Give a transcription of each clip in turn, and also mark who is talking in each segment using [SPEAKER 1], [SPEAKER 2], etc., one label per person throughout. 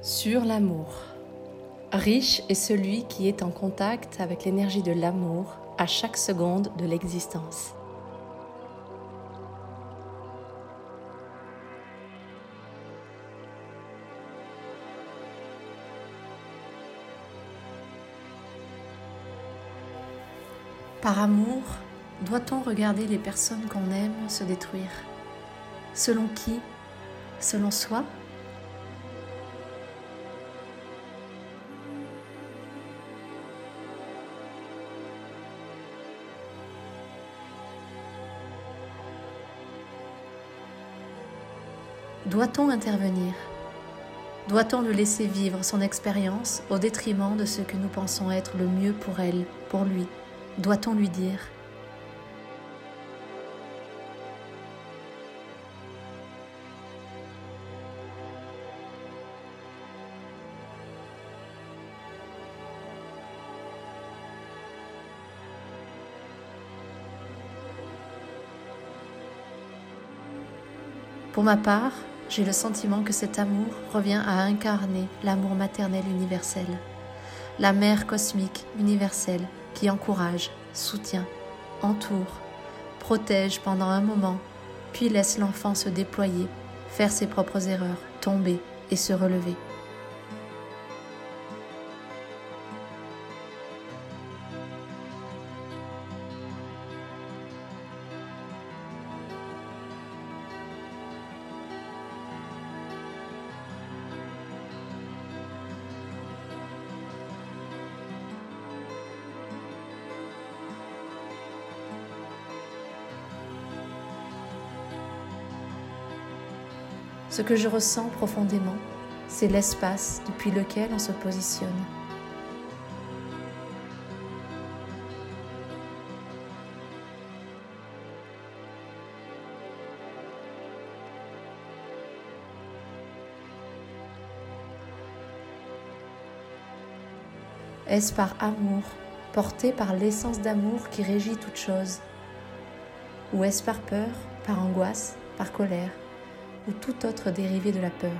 [SPEAKER 1] Sur l'amour. Riche est celui qui est en contact avec l'énergie de l'amour à chaque seconde de l'existence. Par amour, doit-on regarder les personnes qu'on aime se détruire? Selon qui? Selon soi? Doit-on intervenir? Doit-on le laisser vivre son expérience au détriment de ce que nous pensons être le mieux pour elle, pour lui? Doit-on lui dire? Pour ma part, j'ai le sentiment que cet amour revient à incarner l'amour maternel universel, la mère cosmique universelle qui encourage, soutient, entoure, protège pendant un moment, puis laisse l'enfant se déployer, faire ses propres erreurs, tomber et se relever. Ce que je ressens profondément, c'est l'espace depuis lequel on se positionne. Est-ce par amour, porté par l'essence d'amour qui régit toute chose? Ou est-ce par peur, par angoisse, par colère? Ou tout autre dérivé de la peur.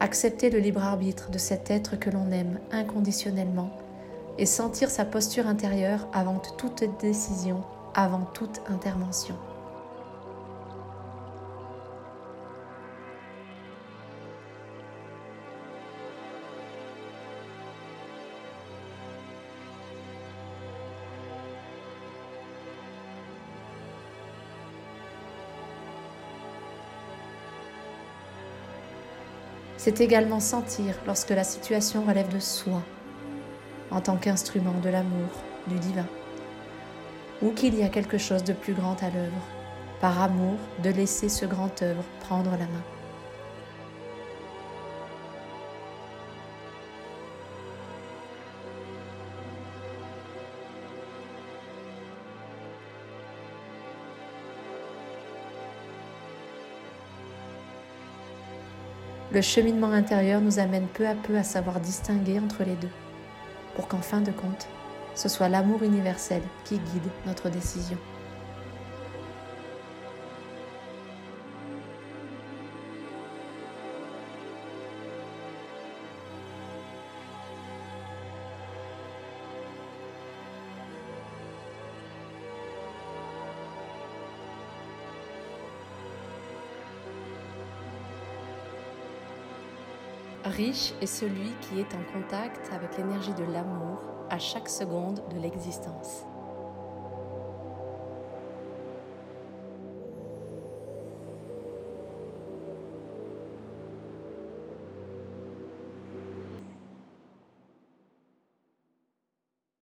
[SPEAKER 1] Accepter le libre arbitre de cet être que l'on aime inconditionnellement et sentir sa posture intérieure avant toute décision avant toute intervention. C'est également sentir lorsque la situation relève de soi, en tant qu'instrument de l'amour, du divin ou qu'il y a quelque chose de plus grand à l'œuvre, par amour de laisser ce grand œuvre prendre la main. Le cheminement intérieur nous amène peu à peu à savoir distinguer entre les deux, pour qu'en fin de compte, ce soit l'amour universel qui guide notre décision. Riche est celui qui est en contact avec l'énergie de l'amour à chaque seconde de l'existence.